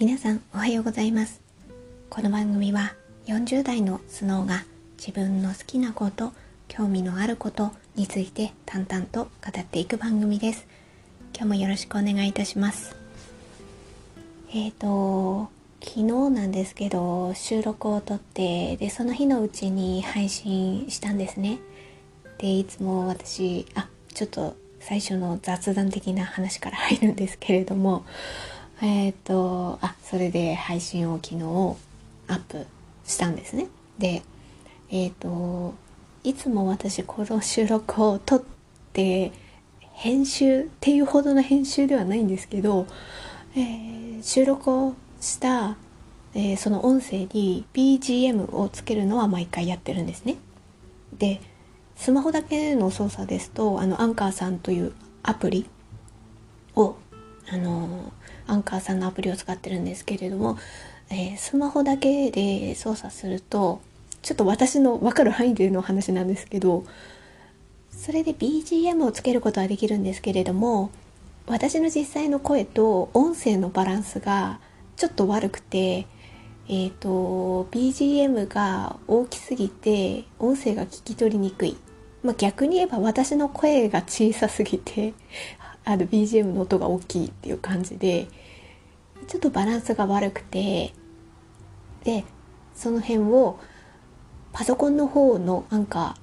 皆さんおはようございます。この番組は40代のスノーが自分の好きなこと興味のあることについて淡々と語っていく番組です。今日もよろしくお願いいたします。えっ、ー、と昨日なんですけど収録を撮ってでその日のうちに配信したんですね。でいつも私あちょっと最初の雑談的な話から入るんですけれどもえっ、ー、とあそれで配信を昨日アップしたんですね。でえっ、ー、といつも私この収録を撮って編集っていうほどの編集ではないんですけど、えー、収録をした、えー、その音声に BGM をつけるのは毎回やってるんですね。でスマホだけの操作ですとあのアンカーさんというアプリをあのアンカーさんのアプリを使ってるんですけれども、えー、スマホだけで操作するとちょっと私の分かる範囲での話なんですけどそれで BGM をつけることはできるんですけれども私の実際の声と音声のバランスがちょっと悪くてえーと、BGM が大きすぎて音声が聞き取りにくい。まあ、逆に言えば私の声が小さすぎてあの BGM の音が大きいっていう感じでちょっとバランスが悪くてでその辺をパソコンの方のアンカ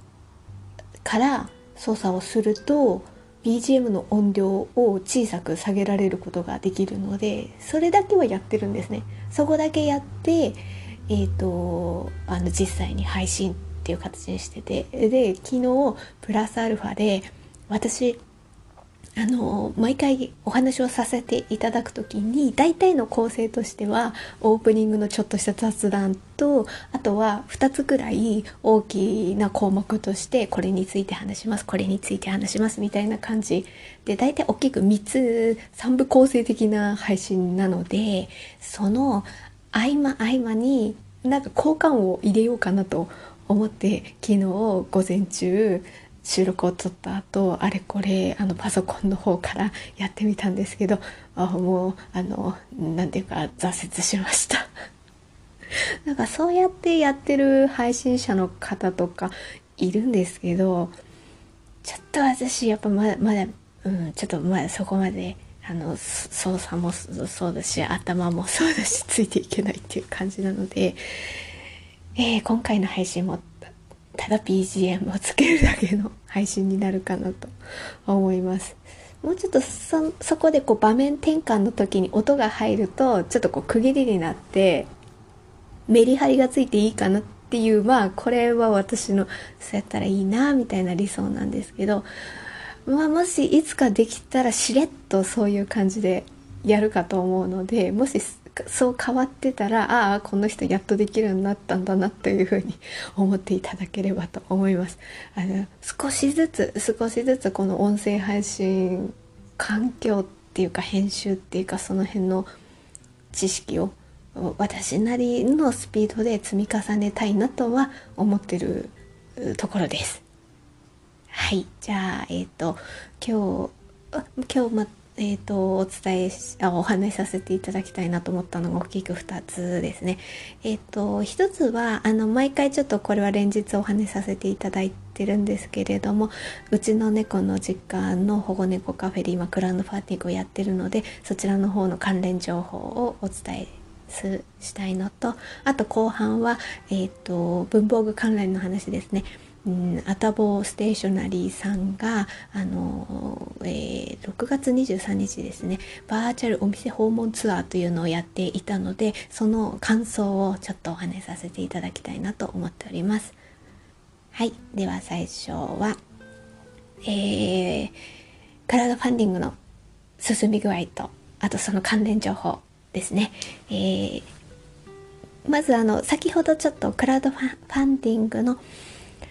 ーから操作をすると BGM の音量を小さく下げられることができるのでそれだけはやってるんですね。そこだけやってえっ、ー、とあの実際に配信っていう形にしててで昨日プラスアルファで私あの毎回お話をさせていただく時に大体の構成としてはオープニングのちょっとした雑談とあとは2つくらい大きな項目としてこれについて話しますこれについて話しますみたいな感じ。で大体大きく3つ3部構成的な配信なのでその合間合間になんか交換を入れようかなと思って昨日午前中収録を撮った後あれこれあのパソコンの方から やってみたんですけどあもうあの何ていうか挫折しました。なんかそうやってやってる配信者の方とかいるんですけどちょっと私やっぱまだまだうんちょっとまだそこまであの操作もそうだし頭もそうだしついていけないっていう感じなのでえー、今回の配信もただ BGM をつけるだけの配信になるかなと思います。もうちょっとそそこでこう場面転換の時に音が入るとちょっとこう区切りになってメリハリがついていいかなっていうまあこれは私のそうやったらいいなみたいな理想なんですけどまあもしいつかできたらしれっとそういう感じでやるかと思うのでもしそう変わってたらああこの人やっとできるようになったんだなというふうに 思っていただければと思います。あの少しずつ少しずつこの音声配信環境っていうか編集っていうかその辺の知識を私なりのスピードで積み重ねたいなとは思ってるところです。はい。じゃあえっ、ー、と今日今日まえーと、お伝えしあお話しさせていただきたいなと思ったのが大きく2つですね。えっ、ー、と1つはあの毎回ちょっとこれは連日お話しさせていただいてるんですけれどもうちの猫の実家の保護猫カフェで今クラウドファンディングをやってるのでそちらの方の関連情報をお伝えしたいのとあと後半は、えーと文房具関連の話ですね。うん、アタボステーショナリーさんがあの、えー、6月23日ですねバーチャルお店訪問ツアーというのをやっていたのでその感想をちょっとお話しさせていただきたいなと思っております。はいでは最初はえー、クラウドファンディングの進み具合とあとその関連情報ですね、えー、まずあの先ほどちょっとクラウドファンディングの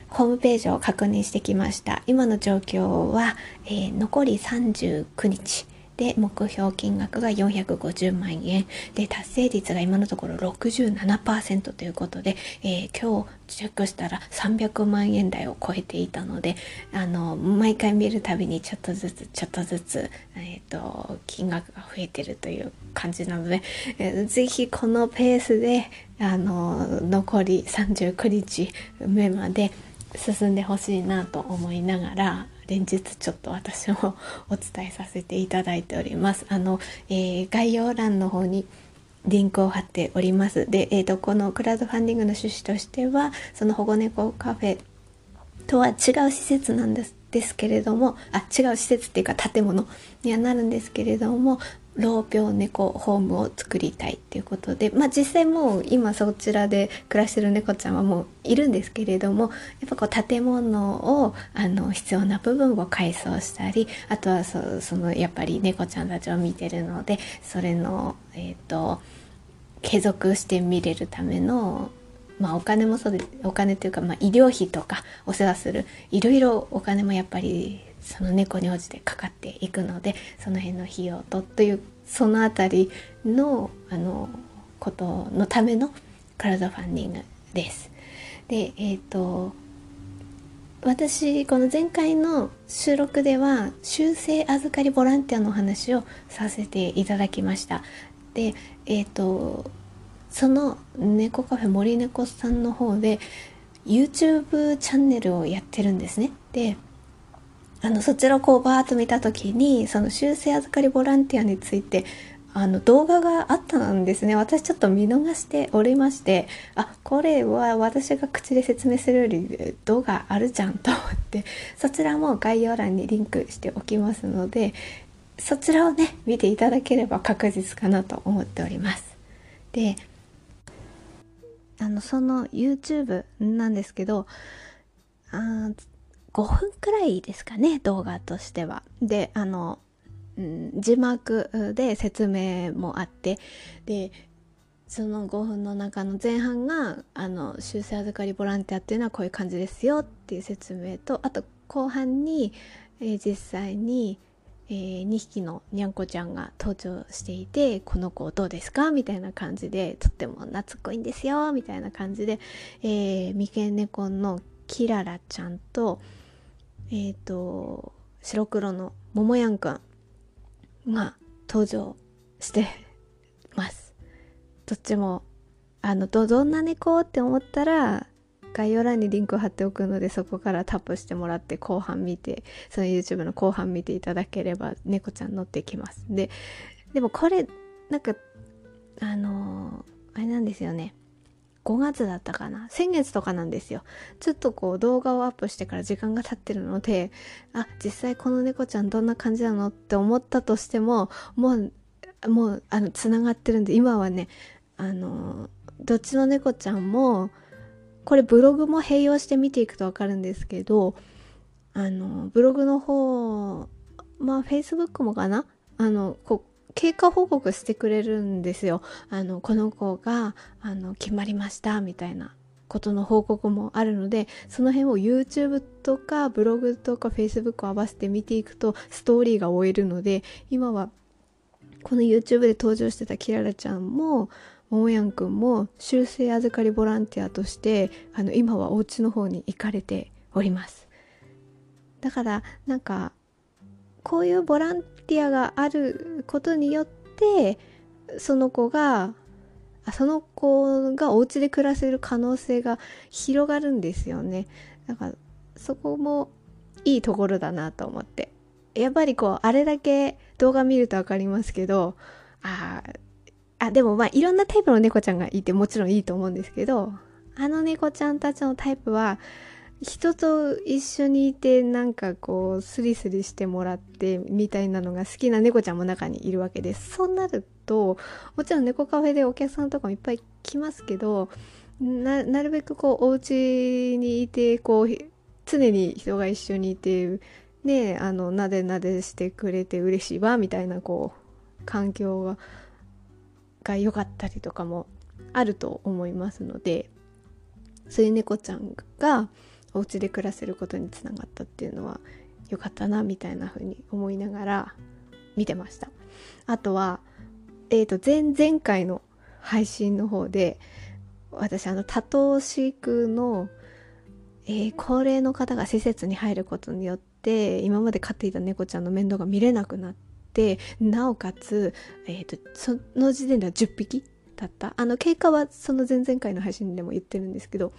ホームページを確認してきました。今の状況は、えー、残り39日で目標金額が450万円。で達成率が今のところ67%ということで、えー、今日チェックしたら300万円台を超えていたのであの毎回見るたびにちょっとずつちょっとずつ、えーと、金額が増えてるという感じなので、えー、ぜひこのペースであの残り39日目まで進んでほしいなと思いながら連日ちょっと私もお伝えさせていただいております。あの、えー、概要欄の方にリンクを貼っております。で、えーと、このクラウドファンディングの趣旨としてはその保護猫カフェとは違う施設なんですですけれどもあ違う施設っていうか建物にはなるんですけれども老病猫ホームを作りたいっていうことでまあ実際もう今そちらで暮らしてる猫ちゃんはもういるんですけれどもやっぱこう建物をあの必要な部分を改装したりあとはそそのやっぱり猫ちゃんたちを見てるのでそれのえっ、ー、と継続して見れるためのまあお金もそうでお金というかまあ医療費とかお世話するいろいろお金もやっぱりその猫に応じてかかっていくのでその辺の費用とというその辺りのあのことのためのクラウドファンディングです。でえっ、ー、と私この前回の収録では修正預かりボランティアの話をさせていただきましたでえっ、ー、とその猫カフェ森猫さんの方で YouTube チャンネルをやってるんですねであのそちらをこうバーッと見た時にその修正預かりボランティアについてあの動画があったんですね。私ちょっと見逃しておりましてあこれは私が口で説明するより動画あるじゃんと思ってそちらも概要欄にリンクしておきますのでそちらをね見ていただければ確実かなと思っております。であのその YouTube なんですけどあ5分くらいですかね動画としては。であの、うん、字幕で説明もあってでその5分の中の前半があの修正預かりボランティアっていうのはこういう感じですよっていう説明とあと後半に、えー、実際に、えー、2匹のにゃんこちゃんが登場していてこの子どうですかみたいな感じでとっても懐っこいんですよみたいな感じで、えー、三毛猫のキララちゃんとえっ、ー、と白黒のももやんくんが登場してます。どっちもあのどどんな猫って思ったら概要欄にリンクを貼っておくのでそこからタップしてもらって後半見てその YouTube の後半見ていただければ猫ちゃん乗ってきます。ででもこれなんかあのー、あれなんですよね。5月だったかな。先月とかなんですよ。ちょっとこう動画をアップしてから時間が経ってるのであ実際この猫ちゃんどんな感じなのって思ったとしてももうもうあのつながってるんで今はねあのどっちの猫ちゃんもこれブログも併用して見ていくと分かるんですけどあのブログの方まあ Facebook もかな？あのこ経過報告してくれるんですよ。あのこの子があの決まりましたみたいなことの報告もあるのでその辺を YouTube とかブログとか Facebook を合わせて見ていくとストーリーが終えるので今はこの YouTube で登場してたキララちゃんもももやんくんも修正預かりボランティアとしてあの今はお家の方に行かれておりますだからなんかこういうボランティアがあることによってその子がその子がお家で暮らせる可能性が広がるんですよね。だからそこもいいところだなと思って。やっぱりこうあれだけ動画見ると分かりますけどああでもまあいろんなタイプの猫ちゃんがいてもちろんいいと思うんですけどあの猫ちゃんたちのタイプは人と一緒にいてなんかこうスリスリしてもらってみたいなのが好きな猫ちゃんも中にいるわけです。そうなるともちろん猫カフェでお客さんとかもいっぱい来ますけどなるべくこうお家にいてこう常に人が一緒にいてねあのなでなでしてくれて嬉しいわみたいなこう環境がが良かったりとかもあると思いますのでそういう猫ちゃんがお家で暮らせることにつながったっていうのは良かったなみたいな風に思いながら見てました。あとはえっ、ー、と前々回の配信の方で私あの多頭飼育の、えー、高齢の方が施設に入ることによって今まで飼っていた猫ちゃんの面倒が見れなくなってなおかつ、えーと、その時点では10匹だった。あの経過はその前々回の配信でも言ってるんですけど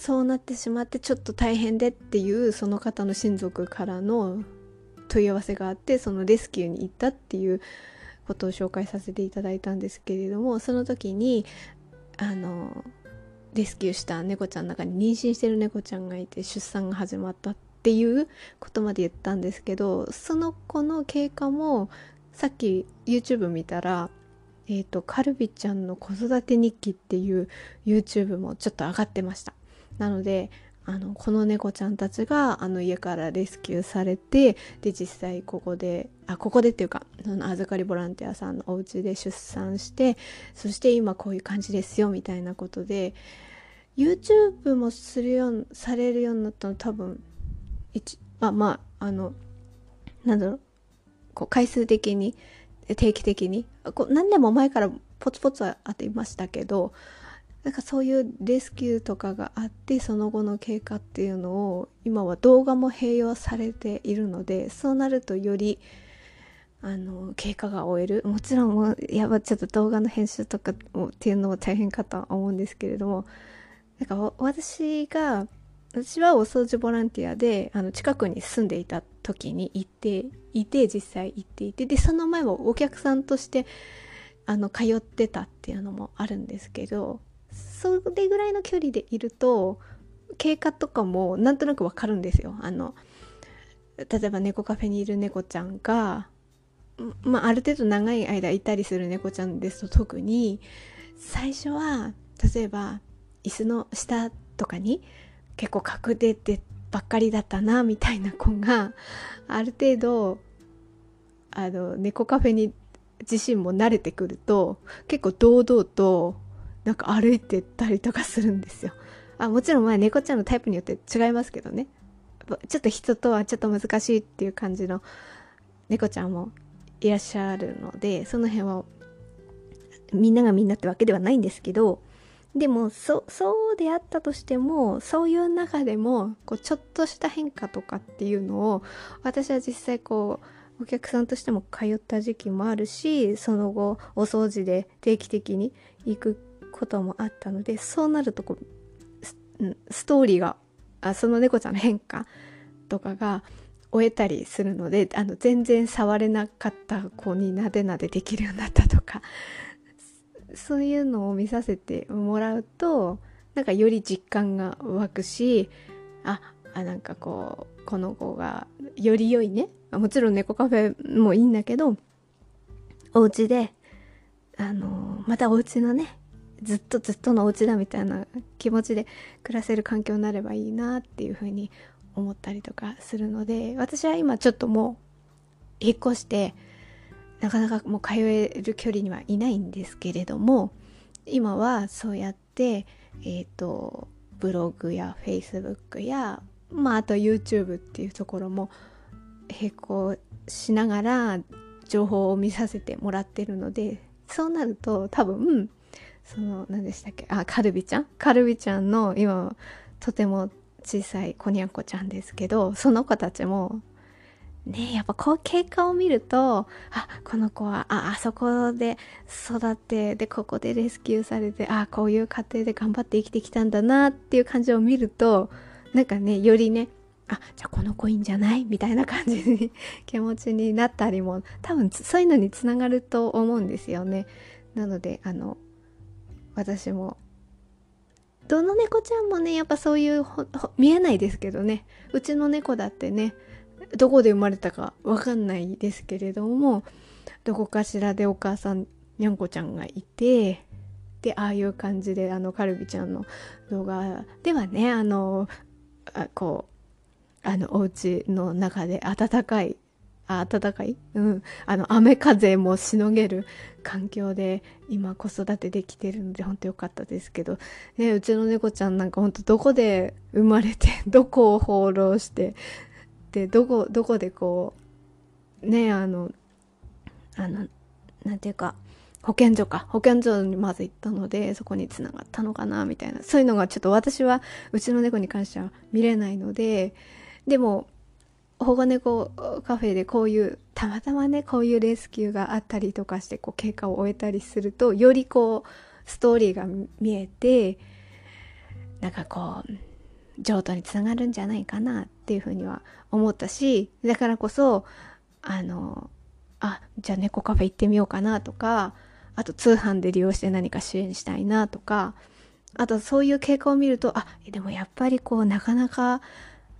そうなってしまってちょっと大変でっていうその方の親族からの問い合わせがあってそのレスキューに行ったっていうことを紹介させていただいたんですけれどもその時にあのレスキューした猫ちゃんの中に妊娠してる猫ちゃんがいて出産が始まったっていうことまで言ったんですけどその子の経過もさっき YouTube 見たらえ、ー、とカルビちゃんの子育て日記っていう YouTube もちょっと上がってました。なのであのこの猫ちゃんたちがあの家からレスキューされてで実際ここであここでっていうかその預かりボランティアさんのお家で出産してそして今こういう感じですよみたいなことで YouTube もするようされるようになったの多分一あまああのなんだろうこう回数的に定期的にこ何年も前からポツポツはあっていましたけどなんかそういうレスキューとかがあってその後の経過っていうのを今は動画も併用されているのでそうなるとよりあの経過が終える。もちろんもやばちょっと動画の編集とかっていうのは大変かとは思うんですけれどもなんか私が私はお掃除ボランティアであの近くに住んでいた時に行っていて実際行っていてでその前もお客さんとしてあの通ってたっていうのもあるんですけどそれぐらいの距離でいると経過とかもなんとなくわかるんですよ。あの例えば猫カフェにいる猫ちゃんが、まあ、ある程度長い間いたりする猫ちゃんですと特に最初は例えば椅子の下とかに結構隠れてばっかりだったなみたいな子がある程度あの猫カフェに自身も慣れてくると結構堂々となんか歩いてったりとかするんですよ。あもちろんまあ猫ちゃんのタイプによって違いますけどねちょっと人とはちょっと難しいっていう感じの猫ちゃんもいらっしゃるのでその辺はみんながみんなってわけではないんですけどでもそそうであったとしてもそういう中でもこうちょっとした変化とかっていうのを私は実際こうお客さんとしても通った時期もあるしその後お掃除で定期的に行くこともあったのでそうなるとこうストーリーがあその猫ちゃんの変化とかが終えたりするのであの全然触れなかった子になでなでできるようになったとか そういうのを見させてもらうとなんかより実感が湧くしああなんかこうこの子がより良いね。もちろん猫カフェもいいんだけどお家であのまたお家のねずっとずっとのお家だみたいな気持ちで暮らせる環境になればいいなっていうふうに思ったりとかするので私は今ちょっともう引っ越してなかなかもう通える距離にはいないんですけれども今はそうやってえっ、ー、とブログやフェイスブックやまああと YouTube っていうところも並行しながら情報を見させてもらってるのでそうなると多分その何でしたっけ？あカルビちゃん？カルビちゃんの今とても小さい子にゃんこちゃんですけどその子たちもねやっぱこう経過を見るとあこの子はああそこで育ってでここでレスキューされてあこういう家庭で頑張って生きてきたんだなっていう感じを見るとなんかねよりねあじゃあこの子いいんじゃない？みたいな感じに 気持ちになったりも多分そういうのにつながると思うんですよね。なのであの私も。どの猫ちゃんもねやっぱそういう見えないですけどね。うちの猫だってねどこで生まれたかわかんないですけれどもどこかしらでお母さんにゃんこちゃんがいてでああいう感じであのカルビちゃんの動画ではねあのあこうあのお家の中で暖かいあ暖かい、うん、あの雨風もしのげる環境で今子育てできてるので本当良かったですけど、ね、うちの猫ちゃんなんか本当どこで生まれて どこを放浪してでどこどこでこうねあのあのなんていうか保健所か。保健所にまず行ったのでそこにつながったのかなみたいな。そういうのがちょっと私はうちの猫に関しては見れないのででも保護猫カフェでこういうたまたまねこういうレスキューがあったりとかしてこう経過を終えたりするとよりこうストーリーが見えてなんかこう譲渡につながるんじゃないかなっていうふうには思ったしだからこそあのあじゃあ猫カフェ行ってみようかなとかあと通販で利用して何か支援したいなとかあとそういう経過を見るとあでもやっぱりこうなかなか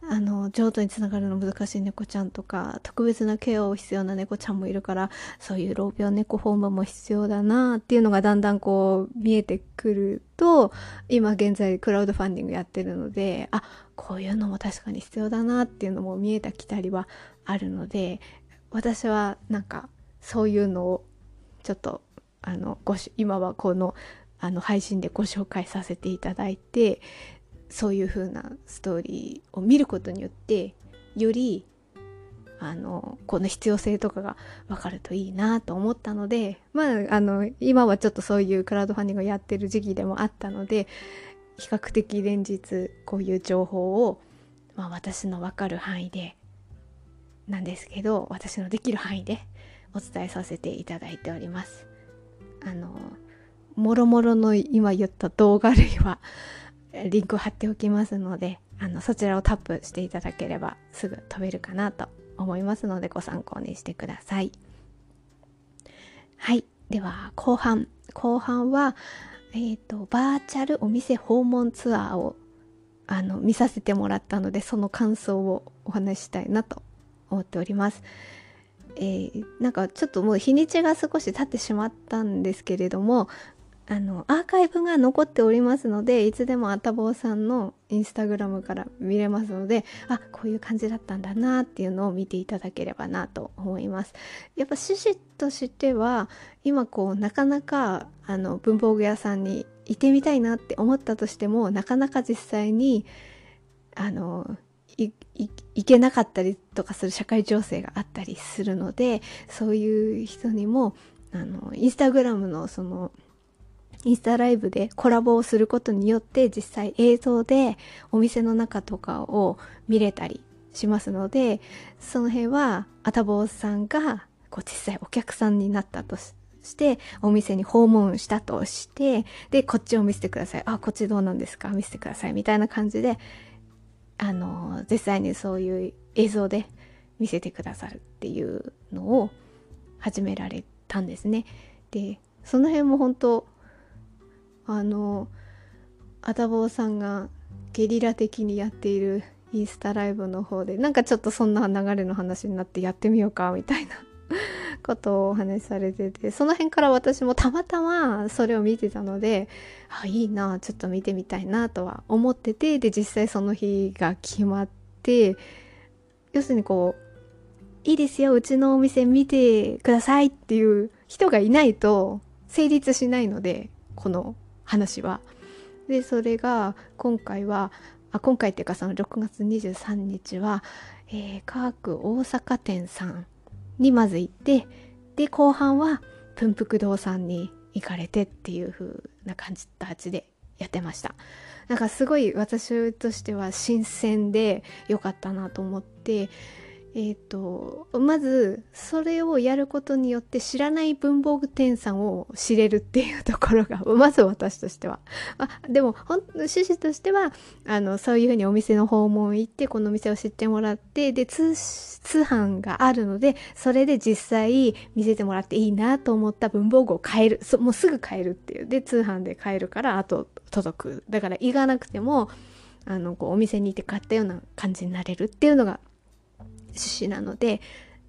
あの譲渡につながるの難しい猫ちゃんとか特別なケアを必要な猫ちゃんもいるからそういう老病猫ホームも必要だなっていうのがだんだんこう見えてくると今現在クラウドファンディングやってるのであこういうのも確かに必要だなっていうのも見えてきたりはあるので私はなんかそういうのをちょっとあのご今はこのあの配信でご紹介させていただいてそういう風なストーリーを見ることによってよりあのこの必要性とかが分かるといいなと思ったのでまああの今はちょっとそういうクラウドファンディングをやってる時期でもあったので比較的連日こういう情報を、まあ、私の分かる範囲でなんですけど私のできる範囲でお伝えさせていただいております。あのもろもろの今言った動画類はリンクを貼っておきますのであのそちらをタップしていただければすぐ飛べるかなと思いますのでご参考にしてください。はい。では後半。後半はえっ、ー、とバーチャルお店訪問ツアーをあの見させてもらったのでその感想をお話ししたいなと思っております。えー、なんかちょっともう日にちが少し経ってしまったんですけれどもあのアーカイブが残っておりますのでいつでもあたぼうさんのインスタグラムから見れますのであこういう感じだったんだなっていうのを見ていただければなと思います。やっぱ趣旨としては今こうなかなかあの文房具屋さんにいてみたいなって思ったとしてもなかなか実際にあのいけなかったりとかする社会情勢があったりするのでそういう人にもあのインスタグラムのそのインスタライブでコラボをすることによって実際映像でお店の中とかを見れたりしますのでその辺はあたぼうさんがこう実際お客さんになったとしてお店に訪問したとしてでこっちを見せてください。あこっちどうなんですか？見せてください。みたいな感じであの実際にそういう映像で見せてくださるっていうのを始められたんですね。でその辺も本当あのあたぼうさんがゲリラ的にやっているインスタライブの方でなんかちょっとそんな流れの話になってやってみようかみたいな ことをお話しされててその辺から私もたまたまそれを見てたのであいいなちょっと見てみたいなとは思っててで実際その日が決まって要するにこういいですようちのお店見てくださいっていう人がいないと成立しないのでこの話は。でそれが今回はあ今回っていうかその6月23日は、えー、科学大阪店さんにまず行ってで後半は文福堂さんに行かれてっていう風な感じたちでやってましたなんかすごい私としては新鮮で良かったなと思ってえっ、ー、とまずそれをやることによって知らない文房具店さんを知れるっていうところが まず私としては、まあ、でも本趣旨としてはあのそういうふうにお店の訪問行ってこのお店を知ってもらってで通販があるのでそれで実際見せてもらっていいなと思った文房具を買える。もうすぐ買えるっていう。で通販で買えるからあと届く。だから行かなくてもあのこうお店に行って買ったような感じになれるっていうのが趣旨なので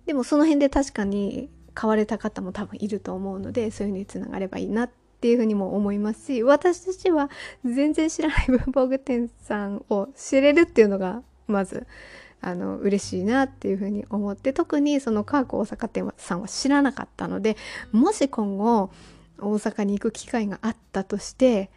でもその辺で確かに買われた方も多分いると思うのでそういうのにつながればいいなっていうふうにも思いますし私たちは全然知らない文房具店さんを知れるっていうのがまずあの嬉しいなっていうふうに思って特にその科学大阪店さんは知らなかったのでもし今後大阪に行く機会があったとして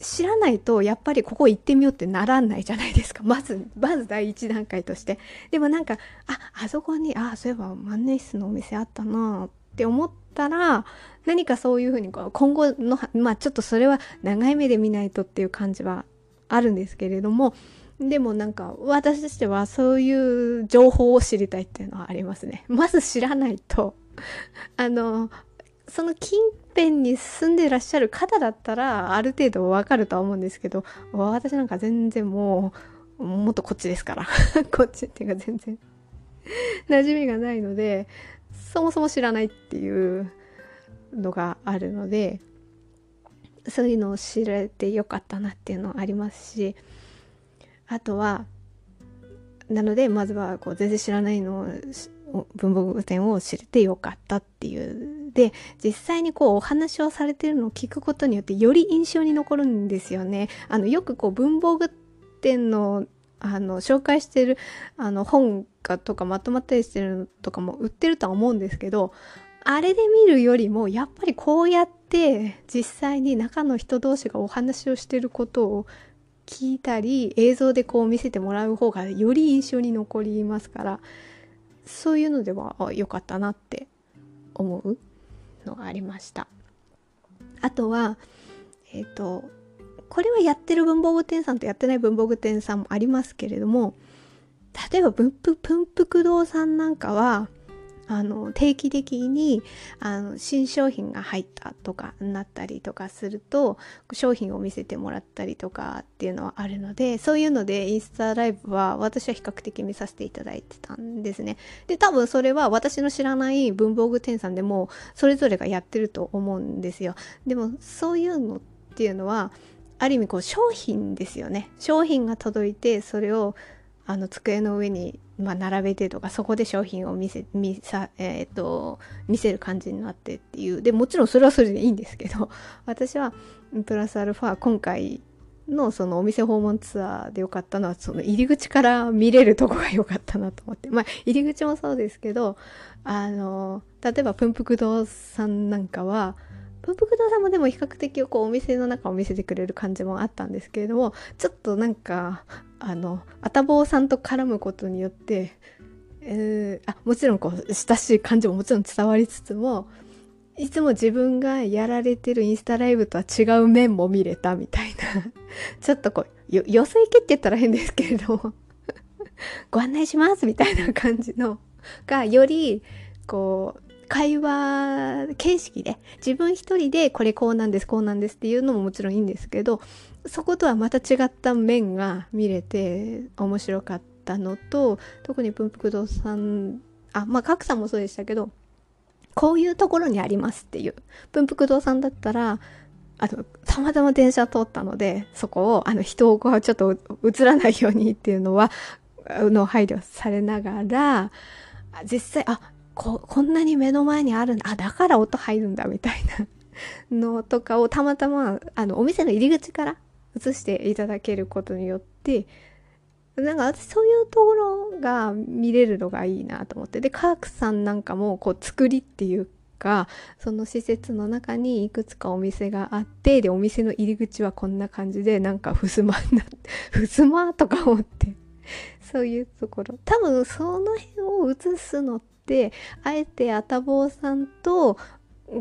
知らないとやっぱりここ行ってみようってならないじゃないですか。まず、まず第一段階として。でもなんか、あ、あそこに、あ、そういえば万年筆のお店あったなっって思ったら、何かそういうふうにこう今後の、まあちょっとそれは長い目で見ないとっていう感じはあるんですけれども、でもなんか私としてはそういう情報を知りたいっていうのはありますね。まず知らないと、あの、その近辺に住んでらっしゃる方だったらある程度わかるとは思うんですけど、私なんか全然もう、もっとこっちですから。こっちっていうか全然馴染みがないので、そもそも知らないっていうのがあるので、そういうのを知れてよかったなっていうのはありますし、あとはなのでまずはこう全然知らないのを文房具店を知れてよかったっていうで実際にこうお話をされてるのを聞くことによってより印象に残るんですよね。あのよくこう文房具店のあの紹介してるあの本がとかまとまったりしてるのとかも売ってるとは思うんですけどあれで見るよりもやっぱりこうやって実際に中の人同士がお話をしてることを聞いたり映像でこう見せてもらう方がより印象に残りますからそういうのでは良かったなって思うのがありました。あとはえっ、ー、とこれはやってる文房具店さんとやってない文房具店さんもありますけれども例えば文福堂さんなんかはあの定期的にあの新商品が入ったとかになったりとかすると商品を見せてもらったりとかっていうのはあるのでそういうのでインスタライブは私は比較的見させていただいてたんですね。で多分それは私の知らない文房具店さんでもそれぞれがやってると思うんですよ。でもそういうのっていうのはある意味こう商品ですよね。商品が届いてそれをあの机の上にまあ、並べてとかそこで商品を見せ見さ、えー、っと見せる感じになってっていう。でもちろんそれはそれでいいんですけど 私はプラスアルファ今回のそのお店訪問ツアーでよかったのはその入り口から見れるとこが良かったなと思って。まあ入り口もそうですけどあの例えばプンプク堂さんなんかはプンプク堂さんもでも比較的こうお店の中を見せてくれる感じもあったんですけれどもちょっとなんかあのあたぼうさんと絡むことによって、えー、あもちろんこう親しい感じももちろん伝わりつつもいつも自分がやられてるインスタライブとは違う面も見れたみたいな。ちょっとこうよよそ行けって言ったら変ですけれども。ご案内しますみたいな感じのがよりこう会話形式で自分一人でこれこうなんですこうなんですっていうのももちろんいいんですけどそことはまた違った面が見れて面白かったのと特に文福堂さんあまあ角さんもそうでしたけどこういうところにありますっていう文福堂さんだったらあのたまたま電車通ったのでそこをあの人をこうちょっと映らないようにっていうのはの配慮されながら実際あこ、こんなに目の前にあるんだ。あ、だから音入るんだ、みたいなのとかをたまたま、あの、お店の入り口から映していただけることによって、なんか私そういうところが見れるのがいいなと思って。で、カークさんなんかも、こう、作りっていうか、その施設の中にいくつかお店があって、で、お店の入り口はこんな感じで、なんか、ふすまになって、ふすまとか思って、そういうところ。多分、その辺を映すのって、あえてあたぼうさんと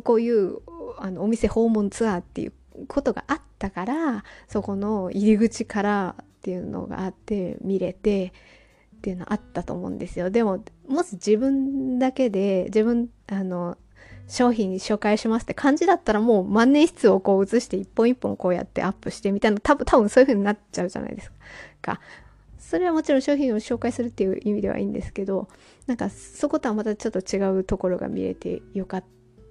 こういうあのお店訪問ツアーっていうことがあったからそこの入り口からっていうのがあって見れてっていうのあったと思うんですよでももし自分だけで自分あの商品紹介しますって感じだったらもう万年筆をこう写して一本一本こうやってアップしてみたいな多分多分そういう風になっちゃうじゃないですか。それはもちろん商品を紹介するっていう意味ではいいんですけどなんかそことはまたちょっと違うところが見れてよかっ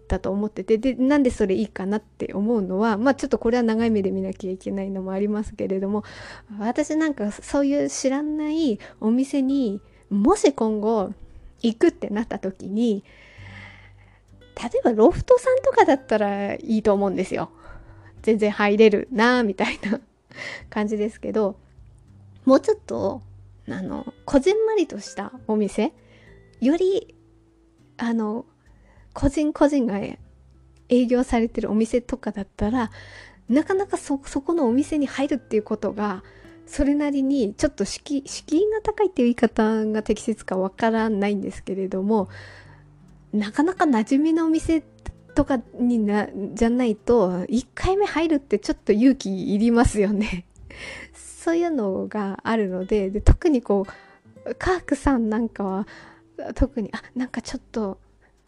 たと思っててでなんでそれいいかなって思うのはまあちょっとこれは長い目で見なきゃいけないのもありますけれども私なんかそういう知らないお店にもし今後行くってなった時に例えばロフトさんとかだったらいいと思うんですよ。全然入れるなみたいな 感じですけどもうちょっとあのこじんまりとしたお店よりあの個人個人が営業されてるお店とかだったらなかなかそこのお店に入るっていうことがそれなりにちょっと敷敷居が高いっていう言い方が適切かわからないんですけれどもなかなか馴染みのお店とかにな、じゃないと、1回目入るってちょっと勇気いりますよね。そういうのがあるので、で特にこう、カークさんなんかは、特に、あ、なんかちょっと、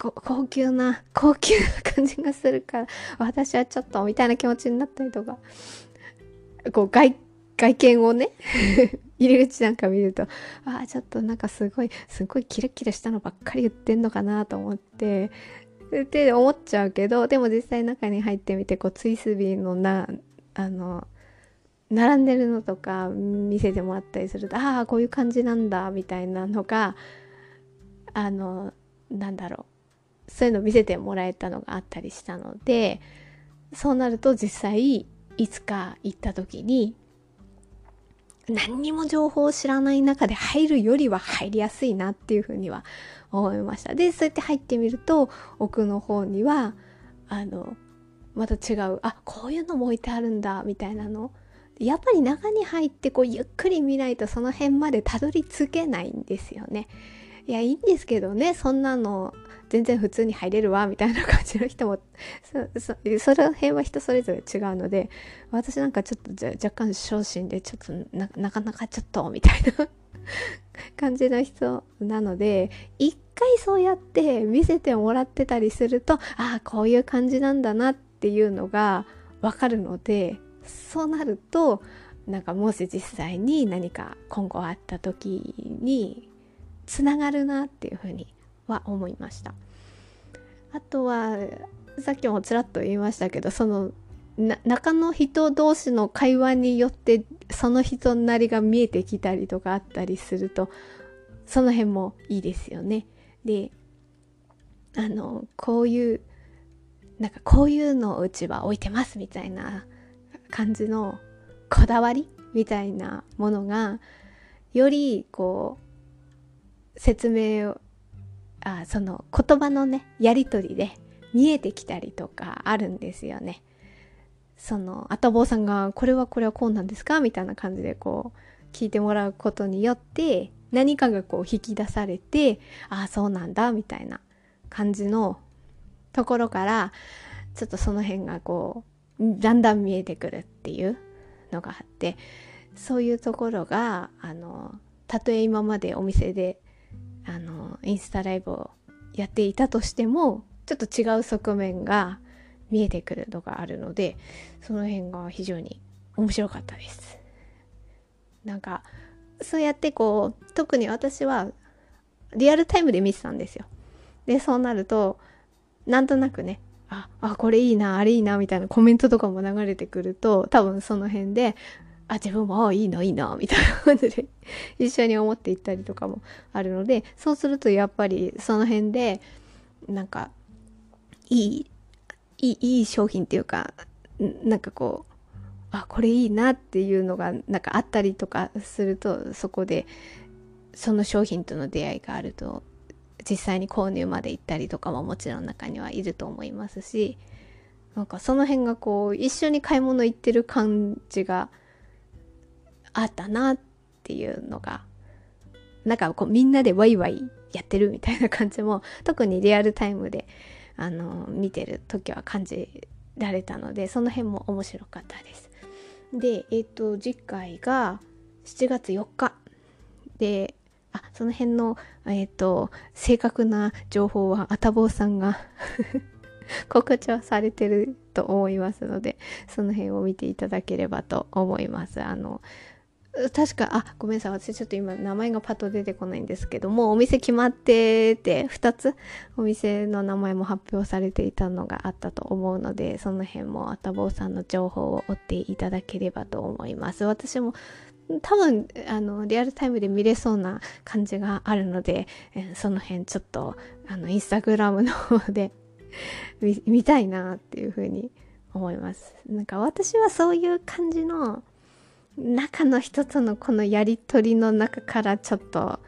高級な、高級な感じがするから、私はちょっと、みたいな気持ちになったりとか、こう、外、外見をね 入り口なんか見ると、ああ、ちょっとなんかすごい、すごいキラキラしたのばっかり言ってんのかなと思って、って思っちゃうけど、でも実際中に入ってみて、こう、ツイスビーのな、あの、並んでるのとか見せてもらったりすると、ああ、こういう感じなんだ、みたいなのが、あの、なんだろう。そういうの見せてもらえたのがあったりしたので、そうなると実際、いつか行った時に、何にも情報を知らない中で入るよりは入りやすいなっていうふうには思いました。で、そうやって入ってみると、奥の方には、あの、また違う、あ、こういうのも置いてあるんだ、みたいなの。やっぱり中に入ってこうゆっくり見ないとその辺までたどり着けないんですよね。いや、いいんですけどね、そんなの全然普通に入れるわ、みたいな感じの人も、そ、そ、の辺は人それぞれ違うので、私なんかちょっと若干昇進で、ちょっとななかなかちょっと、みたいな 感じの人なので、一回そうやって見せてもらってたりすると、ああ、こういう感じなんだなっていうのがわかるので、そうなると、なんかもし実際に何か今後あった時につながるなっていうふうには思いました。あとはさっきもちらっと言いましたけどその中の人同士の会話によってその人なりが見えてきたりとかあったりするとその辺もいいですよね。であのこういうなんかこういうのをうちは置いてますみたいな感じのこだわりみたいなものがよりこう説明をあその言葉のねやり取りで見えてきたりとかあるんですよね。そのあたぼうさんが「これはこれはこうなんですか?」みたいな感じでこう聞いてもらうことによって何かがこう引き出されて「ああそうなんだ」みたいな感じのところからちょっとその辺がこうだんだん見えてくるっていうのがあってそういうところがあのたとえ今までお店であのインスタライブをやっていたとしてもちょっと違う側面が見えてくるのがあるのでその辺が非常に面白かったです。なんかそうやってこう特に私はリアルタイムで見てたんですよ。でそうなるとなんとなくねああこれいいなあれいいなみたいなコメントとかも流れてくると多分その辺であ、自分も、あいいな、いいな、みたいな感じで一緒に思っていったりとかもあるので、そうするとやっぱりその辺で、なんか、いい、いい、いい商品っていうか、なんかこう、あ、これいいなっていうのが、なんかあったりとかすると、そこで、その商品との出会いがあると、実際に購入まで行ったりとかももちろん中にはいると思いますし、なんかその辺がこう、一緒に買い物行ってる感じが、あったなっていうのがなんかこうみんなでワイワイやってるみたいな感じも特にリアルタイムであの見てる時は感じられたのでその辺も面白かったです。でえっ、ー、と次回が7月4日であその辺のえ、ー、と正確な情報はあたぼうさんが 告知はされてると思いますのでその辺を見ていただければと思います。あの確か、あ、ごめんなさい。私ちょっと今名前がパッと出てこないんですけども、お店決まってて、2つお店の名前も発表されていたのがあったと思うので、その辺もあたぼうさんの情報を追っていただければと思います。私も多分、あの、リアルタイムで見れそうな感じがあるので、その辺ちょっと、あの、インスタグラムの方で見たいなっていうふうに思います。なんか私はそういう感じの、中の人とのこのやり取りの中からちょっと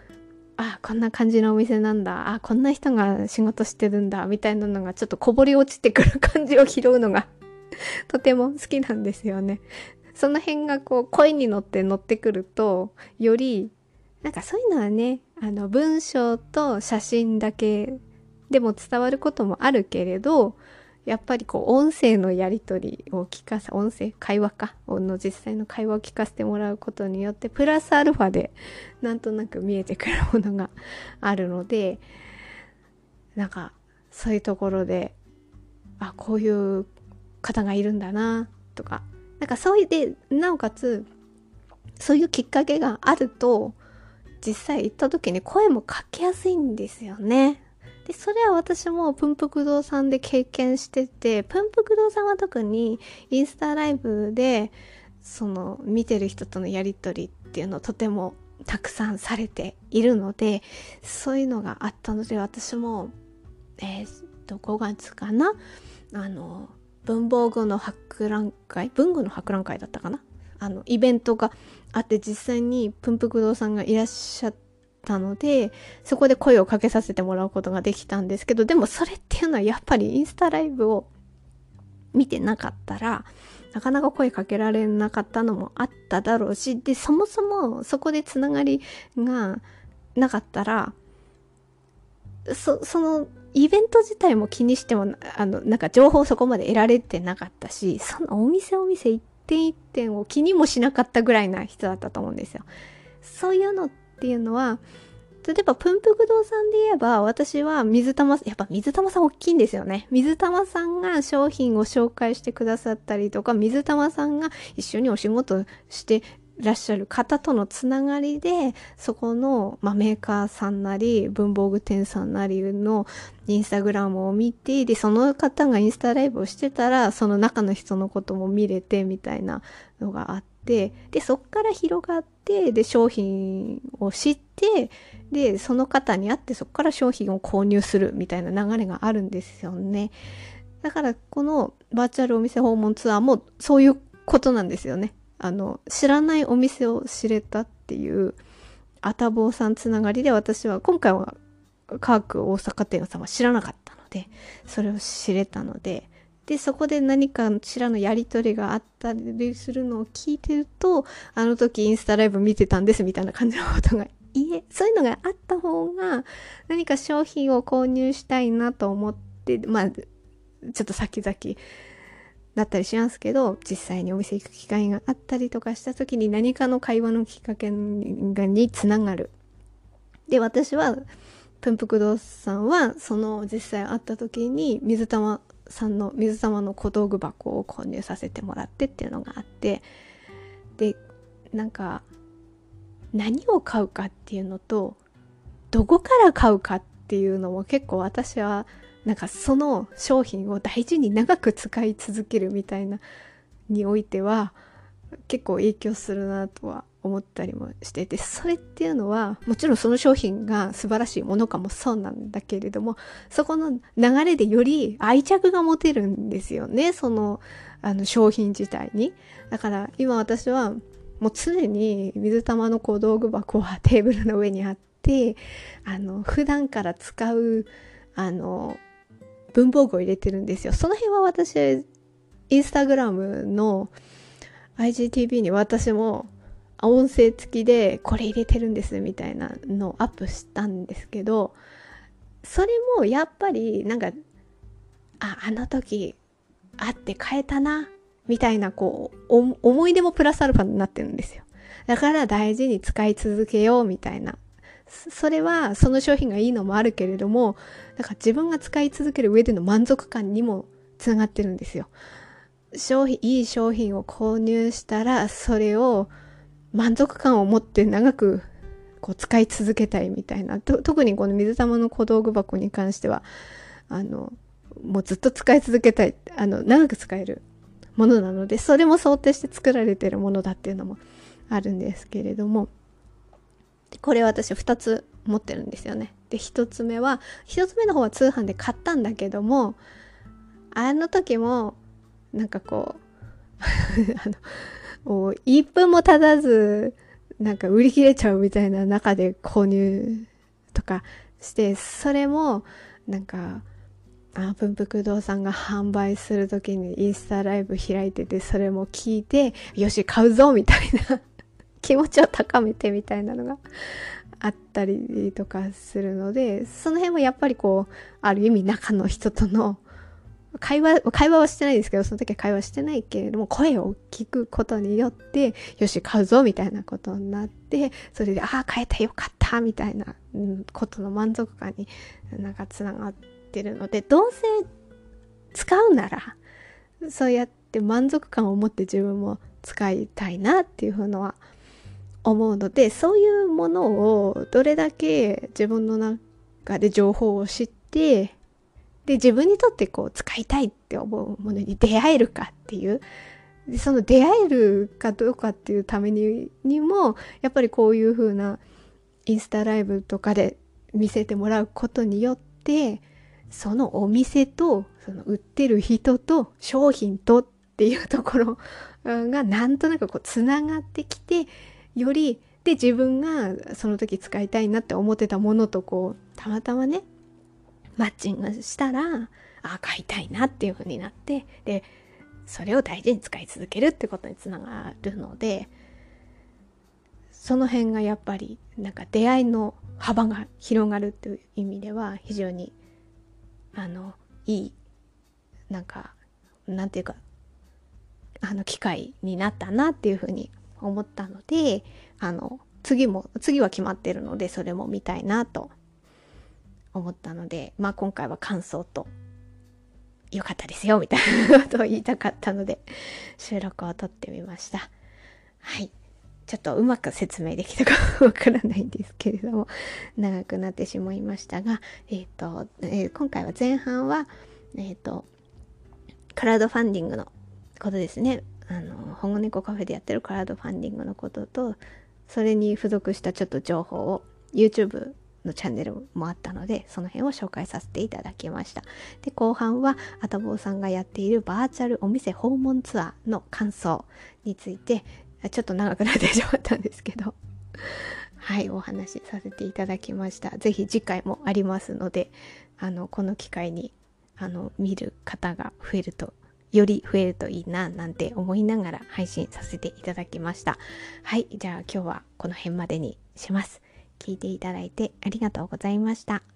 あこんな感じのお店なんだあこんな人が仕事してるんだみたいなのがちょっとこぼれ落ちてくる感じを拾うのが とても好きなんですよね。その辺がこう声に乗って乗ってくるとよりなんかそういうのはねあの文章と写真だけでも伝わることもあるけれどやっぱりこう音声のやり取りを聞かせ音声会話かの実際の会話を聞かせてもらうことによってプラスアルファでなんとなく見えてくるものがあるのでなんかそういうところであこういう方がいるんだなとかなんかそういうでなおかつそういうきっかけがあると実際行った時に声もかけやすいんですよね。で、それは私もプンプク堂さんで経験してて、プンプク堂さんは特にインスタライブで、その見てる人とのやりとりっていうのをとてもたくさんされているので、そういうのがあったので、私も、えー、っと、5月かなあの、文房具の博覧会文具の博覧会だったかなあの、イベントがあって実際にプンプク堂さんがいらっしゃってたので、そこで声をかけさせてもらうことができたんですけど、でもそれっていうのはやっぱりインスタライブを見てなかったら、なかなか声かけられなかったのもあっただろうし、で、そもそもそこでつながりがなかったら、そ、そのイベント自体も気にしても、あの、なんか情報そこまで得られてなかったし、そのお店お店行っ点一点を気にもしなかったぐらいな人だったと思うんですよ。そういうのっっていうのは、例えば、プンプク堂さんで言えば、私は水玉、やっぱ水玉さん大きいんですよね。水玉さんが商品を紹介してくださったりとか、水玉さんが一緒にお仕事してらっしゃる方とのつながりで、そこの、まあ、メーカーさんなり、文房具店さんなりのインスタグラムを見て、で、その方がインスタライブをしてたら、その中の人のことも見れて、みたいなのがあって、で、そっから広がって、で、商品を知って、で、その方に会って、そこから商品を購入するみたいな流れがあるんですよね。だから、このバーチャルお店訪問ツアーもそういうことなんですよね。あの、知らないお店を知れたっていう、あたぼうさんつながりで私は、今回は、科学大阪店さんは知らなかったので、それを知れたので、で、そこで何かしらのやりとりがあったりするのを聞いてると、あの時インスタライブ見てたんですみたいな感じのことがいえ、そういうのがあった方が、何か商品を購入したいなと思って、まあ、ちょっと先々、だったりしますけど、実際にお店行く機会があったりとかした時に何かの会話のきっかけにつながる。で、私は、プンプク堂さんは、その実際会った時に水玉さんの、水玉の小道具箱を購入させてもらってっていうのがあって、で、なんか、何を買うかっていうのと、どこから買うかっていうのも結構私はなんかその商品を大事に長く使い続けるみたいなにおいては結構影響するなとは思ったりもしててそれっていうのはもちろんその商品が素晴らしいものかもそうなんだけれどもそこの流れでより愛着が持てるんですよねそのあの商品自体にだから今私はもう常に水玉の小道具箱はテーブルの上にあってあの普段から使うあの文房具を入れてるんですよ。その辺は私、インスタグラムの IGTV に私も音声付きでこれ入れてるんですみたいなのをアップしたんですけど、それもやっぱりなんか、あ、あの時会って変えたな、みたいなこう、思い出もプラスアルファになってるんですよ。だから大事に使い続けようみたいなそれはその商品がいいのもあるけれども、だか自分が使い続ける上での満足感にもつながってるんですよ。商品、いい商品を購入したら、それを満足感を持って長くこう使い続けたいみたいな。特にこの水玉の小道具箱に関しては、あの、もうずっと使い続けたい、あの、長く使えるものなので、それも想定して作られてるものだっていうのもあるんですけれども、これ私2つ持ってるんですよね。で、1つ目は、1つ目の方は通販で買ったんだけども、あの時も、なんかこう あの、もう1分も経たず、なんか売り切れちゃうみたいな中で購入とかして、それも、なんか、あ、文福堂さんが販売する時にインスタライブ開いてて、それも聞いて、よし、買うぞみたいな 気持ちを高めてみたいなのがあったりとかするのでその辺はやっぱりこうある意味中の人との会話、会話はしてないですけど、その時は会話してないけれども、声を聞くことによって、よし、買うぞ、みたいなことになって、それで、ああ、買えたよかった、みたいな、うん、ことの満足感になんかつながってるので、どうせ使うなら、そうやって満足感を持って自分も使いたいなっていうふうのは思うので、そういうものをどれだけ自分の中で情報を知って、で、自分にとってこう使いたいって思うものに出会えるかっていう、でその出会えるかどうかっていうためにも、やっぱりこういう風なインスタライブとかで見せてもらうことによって、そのお店と、その売ってる人と商品とっていうところ がなんとなくこうつながってきて、より、で自分がその時使いたいなって思ってたものとこう、たまたまね、マッチングしたら、あ、買いたいなっていう風になって、で、それを大事に使い続けるってことにつながるので、その辺がやっぱり、なんか出会いの幅が広がるっていう意味では、非常に、あの、いい、なんか、なんていうか、あの、機会になったなっていうふうに思ったので、あの、次も、次は決まってるので、それも見たいなと思ったので、まあ今回は感想と、良かったですよ、みたいなことを言いたかったので、収録を撮ってみました。はい。ちょっとうまく説明できたかわからないんですけれども、長くなってしまいましたが、えっ、ー、と、えー、今回は前半は、えっ、ー、と、クラウドファンディングのことですね。あの、保護猫カフェでやってるクラウドファンディングのことと、それに付属したちょっと情報を YouTube のチャンネルもあったので、その辺を紹介させていただきました。で、後半は、あたぼうさんがやっているバーチャルお店訪問ツアーの感想について、ちょっと長くなってしまったんですけど、はい、お話しさせていただきました。ぜひ次回もありますので、あの、この機会に、あの、見る方が増えるとより増えるといいななんて思いながら配信させていただきました。はい、じゃあ今日はこの辺までにします。聞いていただいてありがとうございました。